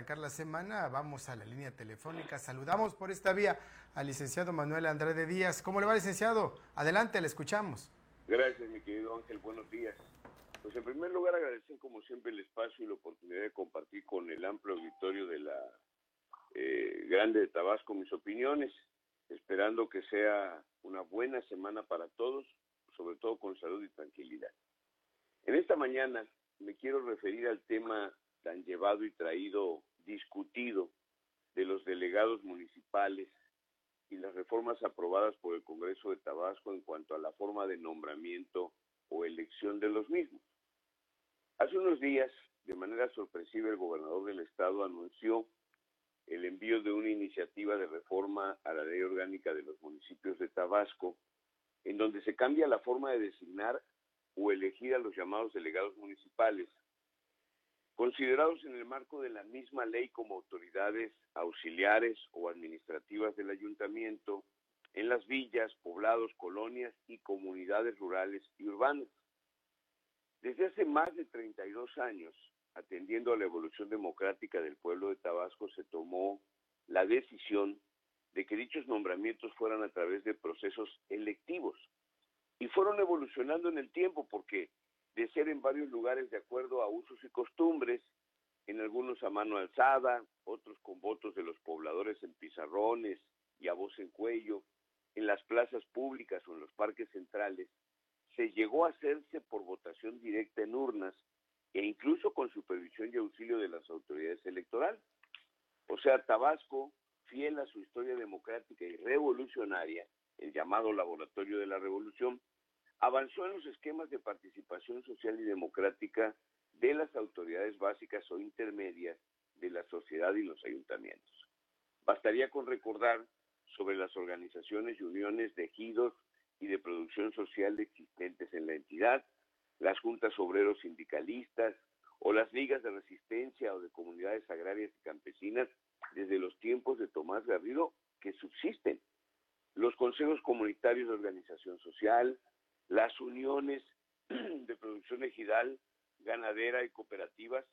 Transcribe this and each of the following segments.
arrancar la semana, vamos a la línea telefónica. Saludamos por esta vía al licenciado Manuel Andrade Díaz. ¿Cómo le va, licenciado? Adelante, le escuchamos. Gracias, mi querido Ángel. Buenos días. Pues en primer lugar agradecer como siempre el espacio y la oportunidad de compartir con el amplio auditorio de la eh, Grande de Tabasco mis opiniones, esperando que sea una buena semana para todos, sobre todo con salud y tranquilidad. En esta mañana me quiero referir al tema tan llevado y traído, discutido, de los delegados municipales y las reformas aprobadas por el Congreso de Tabasco en cuanto a la forma de nombramiento o elección de los mismos. Hace unos días, de manera sorpresiva, el gobernador del estado anunció el envío de una iniciativa de reforma a la ley orgánica de los municipios de Tabasco, en donde se cambia la forma de designar o elegir a los llamados delegados municipales, considerados en el marco de la misma ley como autoridades auxiliares o administrativas del ayuntamiento en las villas, poblados, colonias y comunidades rurales y urbanas. Desde hace más de 32 años, atendiendo a la evolución democrática del pueblo de Tabasco, se tomó la decisión de que dichos nombramientos fueran a través de procesos electivos. Y fueron evolucionando en el tiempo porque de ser en varios lugares de acuerdo a usos y costumbres, en algunos a mano alzada, otros con votos de los pobladores en pizarrones y a voz en cuello, en las plazas públicas o en los parques centrales, se llegó a hacerse por votación directa en urnas e incluso con supervisión y auxilio de las autoridades electorales. O sea, Tabasco, fiel a su historia democrática y revolucionaria, el llamado laboratorio de la revolución, avanzó en los esquemas de participación social y democrática de las autoridades básicas o intermedias de la sociedad y los ayuntamientos. Bastaría con recordar sobre las organizaciones y uniones de ejidos y de producción social existentes en la entidad, las juntas obreros sindicalistas o las ligas de resistencia o de comunidades agrarias y campesinas desde los tiempos de Tomás Garrido que subsisten. Los consejos comunitarios de organización social, las uniones de producción ejidal, ganadera y cooperativas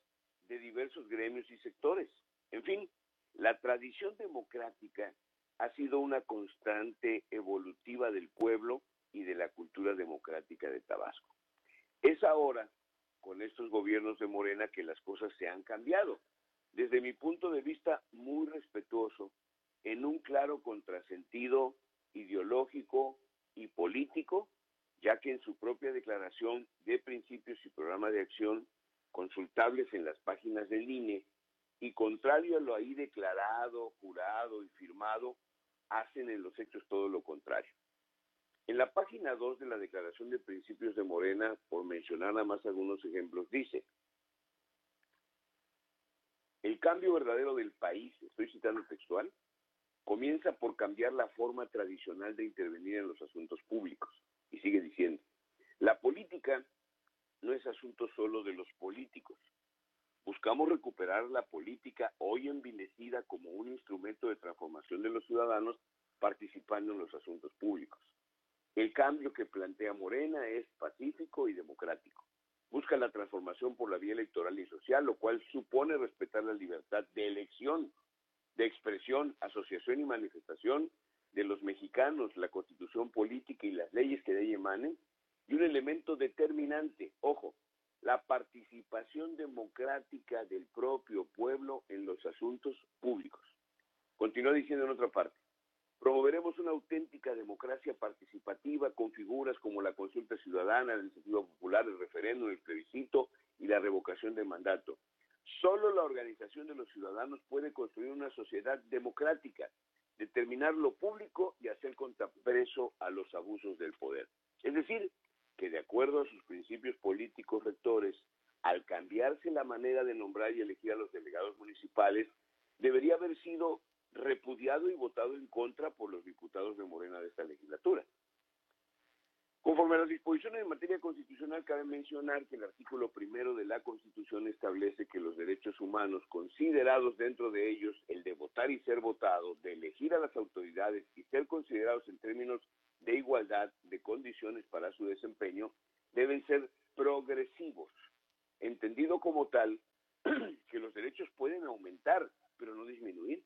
de diversos gremios y sectores. En fin, la tradición democrática ha sido una constante evolutiva del pueblo y de la cultura democrática de Tabasco. Es ahora, con estos gobiernos de Morena, que las cosas se han cambiado. Desde mi punto de vista muy respetuoso, en un claro contrasentido ideológico y político, ya que en su propia declaración de principios y programa de acción, consultables en las páginas del INE, y contrario a lo ahí declarado, jurado y firmado, hacen en los hechos todo lo contrario. En la página 2 de la Declaración de Principios de Morena, por mencionar nada más algunos ejemplos, dice, el cambio verdadero del país, estoy citando textual, comienza por cambiar la forma tradicional de intervenir en los asuntos públicos. Y sigue diciendo, la política no es asunto solo de los políticos. Buscamos recuperar la política hoy envilecida como un instrumento de transformación de los ciudadanos participando en los asuntos públicos. El cambio que plantea Morena es pacífico y democrático. Busca la transformación por la vía electoral y social, lo cual supone respetar la libertad de elección, de expresión, asociación y manifestación de los mexicanos, la constitución política y las leyes que de ella emanen, y un elemento determinante, ojo, la participación democrática del propio pueblo en los asuntos públicos. Continúa diciendo en otra parte, promoveremos una auténtica democracia participativa con figuras como la consulta ciudadana, la iniciativa popular, el referéndum, el plebiscito y la revocación del mandato. Solo la organización de los ciudadanos puede construir una sociedad democrática determinar lo público y hacer contrapeso a los abusos del poder. Es decir, que de acuerdo a sus principios políticos rectores, al cambiarse la manera de nombrar y elegir a los delegados municipales, debería haber sido repudiado y votado en contra por los diputados de Morena de esta legislatura. Conforme a las disposiciones en materia constitucional, cabe mencionar que el artículo primero de la Constitución establece que los derechos humanos, considerados dentro de ellos el de votar y ser votado, de elegir a las autoridades y ser considerados en términos de igualdad de condiciones para su desempeño, deben ser progresivos. Entendido como tal, que los derechos pueden aumentar, pero no disminuir.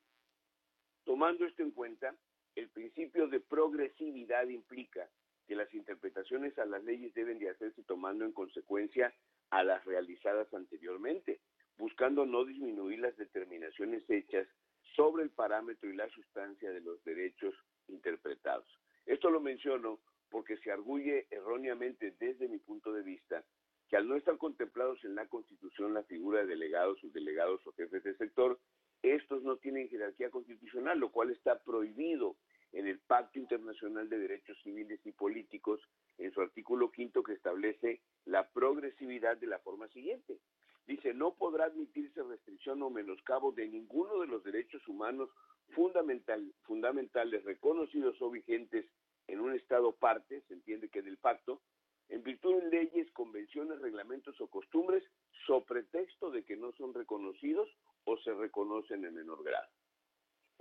Tomando esto en cuenta, el principio de progresividad implica que las interpretaciones a las leyes deben de hacerse tomando en consecuencia a las realizadas anteriormente, buscando no disminuir las determinaciones hechas sobre el parámetro y la sustancia de los derechos interpretados. Esto lo menciono porque se arguye erróneamente desde mi punto de vista que al no estar contemplados en la Constitución la figura de delegados, subdelegados o jefes de sector, estos no tienen jerarquía constitucional, lo cual está prohibido en el Pacto Internacional de Derechos Civiles y Políticos, en su artículo quinto que establece la progresividad de la forma siguiente. Dice, no podrá admitirse restricción o menoscabo de ninguno de los derechos humanos fundamental, fundamentales reconocidos o vigentes en un Estado parte, se entiende que del pacto, en virtud de leyes, convenciones, reglamentos o costumbres, sobre pretexto de que no son reconocidos o se reconocen en menor grado.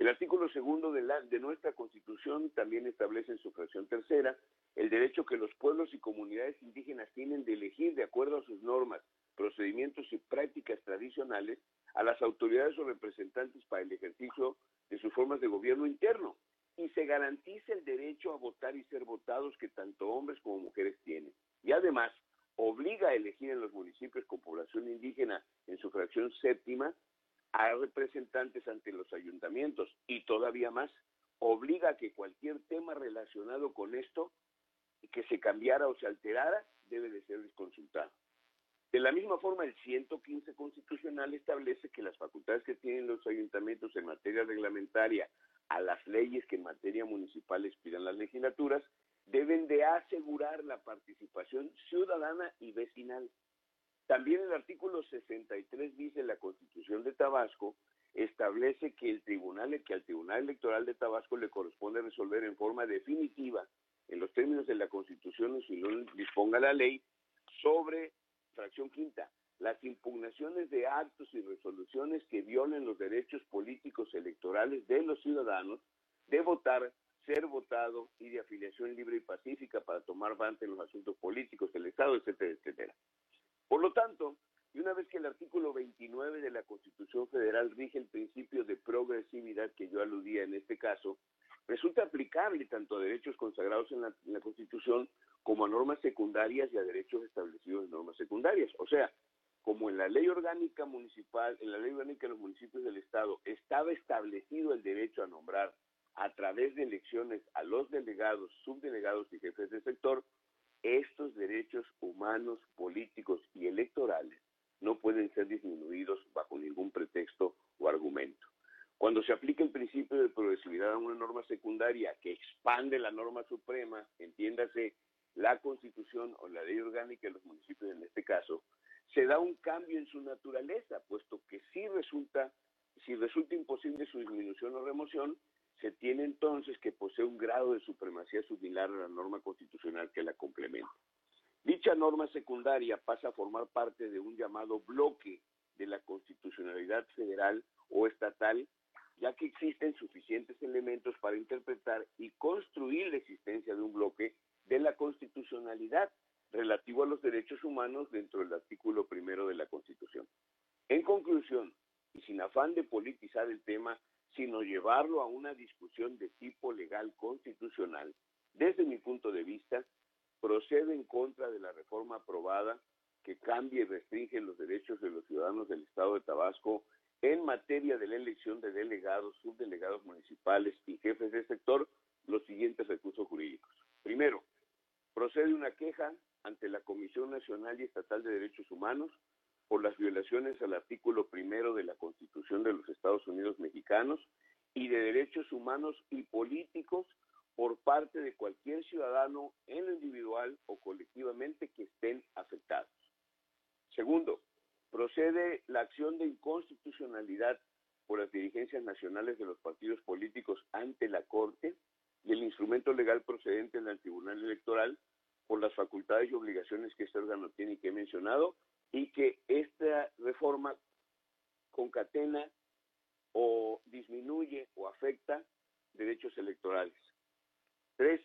El artículo segundo de, la, de nuestra Constitución también establece en su fracción tercera el derecho que los pueblos y comunidades indígenas tienen de elegir, de acuerdo a sus normas, procedimientos y prácticas tradicionales, a las autoridades o representantes para el ejercicio de sus formas de gobierno interno y se garantiza el derecho a votar y ser votados que tanto hombres como mujeres tienen. Y además, obliga a elegir en los municipios con población indígena en su fracción séptima a representantes ante los ayuntamientos y todavía más, obliga a que cualquier tema relacionado con esto que se cambiara o se alterara debe de ser consultado. De la misma forma, el 115 constitucional establece que las facultades que tienen los ayuntamientos en materia reglamentaria a las leyes que en materia municipal expiran las legislaturas deben de asegurar la participación ciudadana y vecinal. También el artículo 63 dice la Constitución de Tabasco establece que el tribunal que al Tribunal Electoral de Tabasco le corresponde resolver en forma definitiva en los términos de la Constitución y si no disponga la ley sobre fracción quinta las impugnaciones de actos y resoluciones que violen los derechos políticos electorales de los ciudadanos de votar, ser votado y de afiliación libre y pacífica para tomar parte en los asuntos políticos del Estado, etcétera, etcétera. Por lo tanto, y una vez que el artículo 29 de la Constitución Federal rige el principio de progresividad que yo aludía en este caso, resulta aplicable tanto a derechos consagrados en la, Constitución como a normas secundarias y a derechos establecidos en normas secundarias. O sea, como en la ley orgánica municipal, en la ley orgánica de los municipios del Estado, estaba establecido el derecho a nombrar a través de elecciones a los delegados, subdelegados y jefes de sector, estos derechos humanos, políticos y electorales no pueden ser disminuidos bajo ningún pretexto o argumento. Cuando se aplica el principio de progresividad a una norma secundaria que expande la norma suprema, entiéndase la constitución o la ley orgánica de los municipios en este caso, se da un cambio en su naturaleza, puesto que si resulta, si resulta imposible su disminución o remoción, se tiene entonces que posee un grado de supremacía similar a la norma constitucional que la complementa. Dicha norma secundaria pasa a formar parte de un llamado bloque de la constitucionalidad federal o estatal, ya que existen suficientes elementos para interpretar y construir la existencia de un bloque de la constitucionalidad relativo a los derechos humanos dentro del artículo primero de la Constitución. En conclusión, y sin afán de politizar el tema, sino llevarlo a una discusión de tipo legal constitucional, desde mi punto de vista, procede en contra de la reforma aprobada que cambia y restringe los derechos de los ciudadanos del Estado de Tabasco en materia de la elección de delegados, subdelegados municipales y jefes de sector los siguientes recursos jurídicos. Primero, procede una queja ante la Comisión Nacional y Estatal de Derechos Humanos por las violaciones al artículo primero de la Constitución de los Estados Unidos mexicanos y de derechos humanos y políticos por parte de cualquier ciudadano en lo individual o colectivamente que estén afectados. Segundo, procede la acción de inconstitucionalidad por las dirigencias nacionales de los partidos políticos ante la Corte y el instrumento legal procedente en el Tribunal Electoral por las facultades y obligaciones que este órgano tiene y que he mencionado, y que esta reforma concatena o disminuye o afecta derechos electorales. Tres,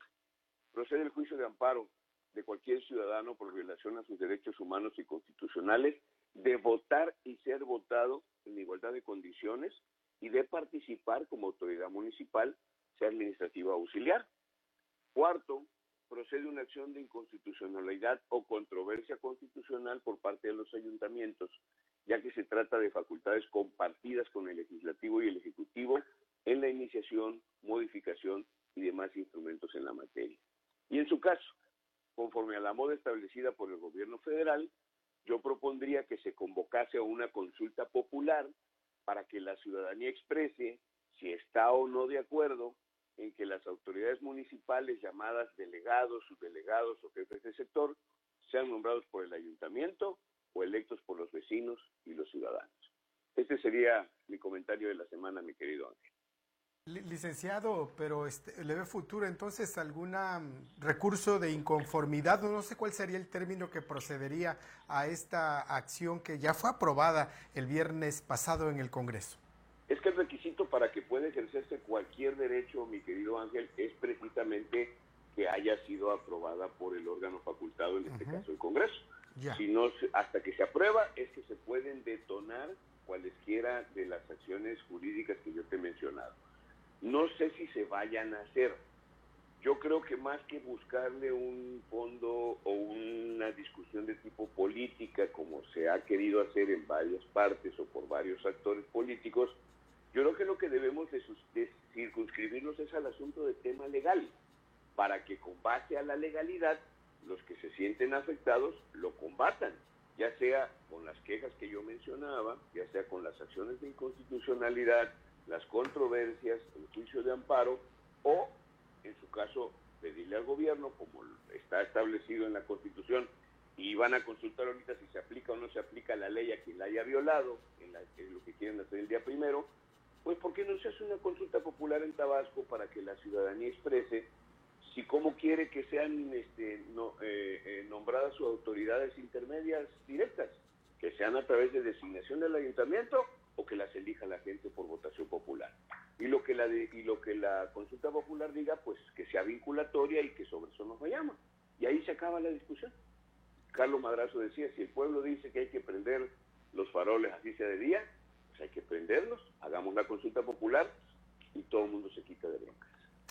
procede el juicio de amparo de cualquier ciudadano por violación a sus derechos humanos y constitucionales de votar y ser votado en igualdad de condiciones y de participar como autoridad municipal, sea administrativa o auxiliar. Cuarto, procede una acción de inconstitucionalidad o controversia constitucional por parte de los ayuntamientos, ya que se trata de facultades compartidas con el legislativo y el ejecutivo en la iniciación, modificación y demás instrumentos en la materia. Y en su caso, conforme a la moda establecida por el gobierno federal, yo propondría que se convocase a una consulta popular para que la ciudadanía exprese si está o no de acuerdo en que las autoridades municipales llamadas delegados, subdelegados o jefes de sector sean nombrados por el ayuntamiento o electos por los vecinos y los ciudadanos. Este sería mi comentario de la semana, mi querido Ángel. Licenciado, pero este, le ve futuro entonces algún recurso de inconformidad, no sé cuál sería el término que procedería a esta acción que ya fue aprobada el viernes pasado en el Congreso. Es que el requisito ejercerse cualquier derecho, mi querido Ángel, es precisamente que haya sido aprobada por el órgano facultado, en este caso el Congreso. Si no, hasta que se aprueba es que se pueden detonar cualesquiera de las acciones jurídicas que yo te he mencionado. No sé si se vayan a hacer. Yo creo que más que buscarle un fondo o una discusión de tipo política, como se ha querido hacer en varias partes o por varios actores políticos, yo creo que lo que debemos de, circunscribirnos es al asunto de tema legal, para que con base a la legalidad los que se sienten afectados lo combatan, ya sea con las quejas que yo mencionaba, ya sea con las acciones de inconstitucionalidad, las controversias, el juicio de amparo o, en su caso, pedirle al gobierno, como está establecido en la Constitución, y van a consultar ahorita si se aplica o no se aplica la ley a quien la haya violado, en, lo que quieren hacer el día primero, pues ¿por qué no se hace una consulta popular en Tabasco para que la ciudadanía exprese si cómo quiere que sean este, eh, eh, nombradas sus autoridades intermedias directas, que sean a través de designación del ayuntamiento o que las elija la gente por votación popular. Y lo que la, y lo que la consulta popular diga, pues que sea vinculatoria y que sobre eso nos vayamos. Y ahí se acaba la discusión. Carlos Madrazo decía, si el pueblo dice que hay que prender los faroles así sea de día, pues hay que prenderlos, hagamos la consulta popular y todo el mundo se quita de broncas.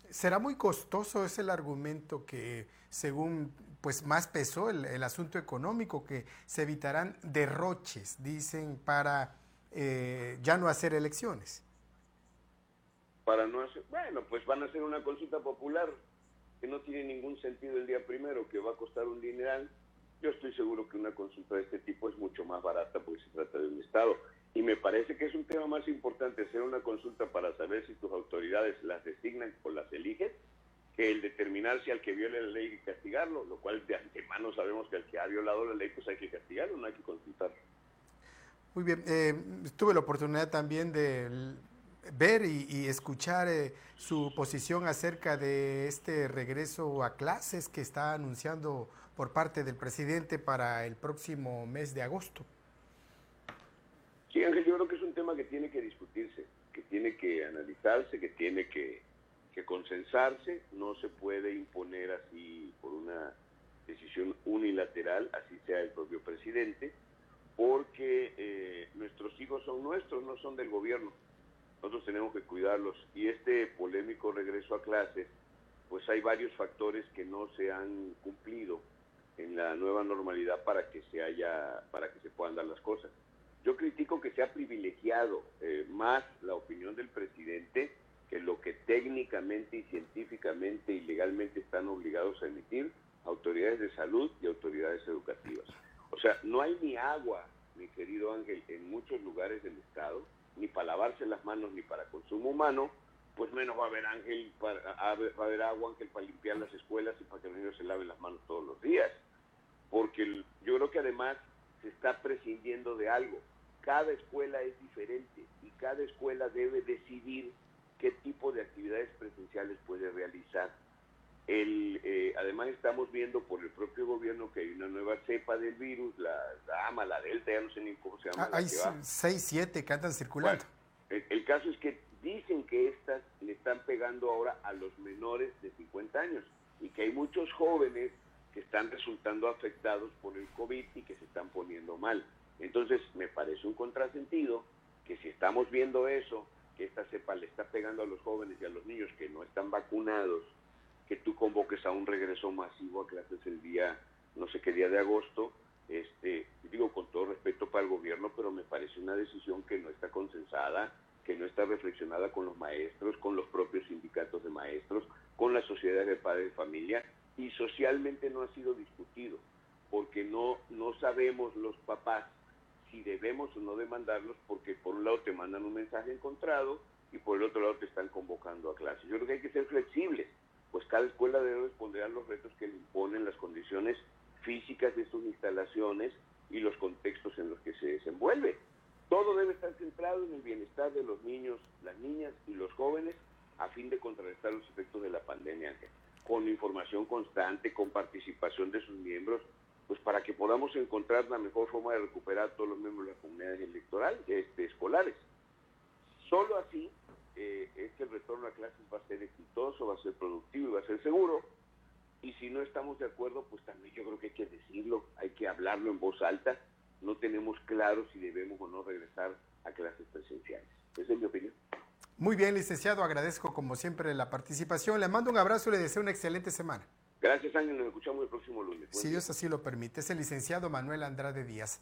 ¿Será muy costoso? Es el argumento que, según pues más pesó el, el asunto económico, que se evitarán derroches, dicen, para eh, ya no hacer elecciones? Para no hacer, bueno, pues van a hacer una consulta popular que no tiene ningún sentido el día primero, que va a costar un dineral. Yo estoy seguro que una consulta de este tipo es mucho más barata porque se trata de un Estado. Y me parece que es un tema más importante hacer una consulta para saber si tus autoridades las designan o las eligen, que el determinar si al que viole la ley hay que castigarlo, lo cual de antemano sabemos que al que ha violado la ley pues hay que castigarlo, no hay que consultarlo. Muy bien, eh, tuve la oportunidad también de ver y, escuchar eh, su posición acerca de este regreso a clases que está anunciando por parte del presidente para el próximo mes de agosto. Sí, Ángel, yo creo que es un tema que tiene que discutirse, que tiene que analizarse, que tiene que, consensarse, no se puede imponer así por una decisión unilateral, así sea el propio presidente porque eh, nuestros hijos son nuestros, no son del gobierno. Nosotros tenemos que cuidarlos. Y este polémico regreso a clases, pues hay varios factores que no se han cumplido en la nueva normalidad para que se haya, para que se puedan dar las cosas. Yo critico que se ha privilegiado eh, más la opinión del presidente que lo que técnicamente y científicamente y legalmente están obligados a emitir autoridades de salud y autoridades educativas. O sea, no hay ni agua, mi querido Ángel, en muchos lugares del Estado, ni para lavarse las manos ni para consumo humano, pues menos va a haber Ángel, para, va a haber agua, Ángel, para limpiar las escuelas y para que los niños se laven las manos todos los días. Porque yo creo que además se está prescindiendo de algo. Cada escuela es diferente y cada escuela debe decidir qué tipo de actividades presenciales puede realizar el, eh, además estamos viendo por el propio gobierno que hay una nueva cepa del virus, la, la AMA, la Delta, ya no sé ni cómo se llama. Ah, hay seis, siete que andan circulando. el, caso es que dicen que estas le están pegando ahora a los menores de 50 años y que hay muchos jóvenes que están resultando afectados por el COVID y que se están poniendo mal. Entonces, me parece un contrasentido que si estamos viendo eso, que esta cepa le está pegando a los jóvenes y a los niños que no están vacunados, que tú convoques a un regreso masivo a clases el día, no sé qué día de agosto, este, digo con todo respeto para el gobierno, pero me parece una decisión que no está consensada, que no está reflexionada con los maestros, con los propios sindicatos de maestros, con la sociedad de padres de familia y socialmente no ha sido discutido, porque no, no sabemos los papás si debemos o no demandarlos, porque por un lado te mandan un mensaje encontrado y por el otro lado te están convocando a clases. Yo creo que hay que ser flexibles, pues cada escuela debe responder a los retos que le imponen las condiciones físicas de sus instalaciones y los contextos en los que se desenvuelve. Todo debe estar centrado en el bienestar de los niños, las niñas y los jóvenes a fin de contrarrestar los efectos de la pandemia, con información constante, con participación de sus miembros, pues para que podamos encontrar la mejor forma de recuperar a todos los miembros de la comunidad electoral, este, escolares. Solo así eh, es que el retorno a clases va a ser exitoso, va a ser productivo y va a ser seguro. Y si no estamos de acuerdo, pues también yo creo que hay que decirlo, hay que hablarlo en voz alta. No tenemos claro si debemos o no regresar a clases presenciales. Esa es mi opinión. Muy bien, licenciado, agradezco como siempre la participación. Le mando un abrazo y le deseo una excelente semana. Gracias, Ángel. Nos escuchamos el próximo lunes. si Dios así lo permite. Es el licenciado Manuel Andrade Díaz.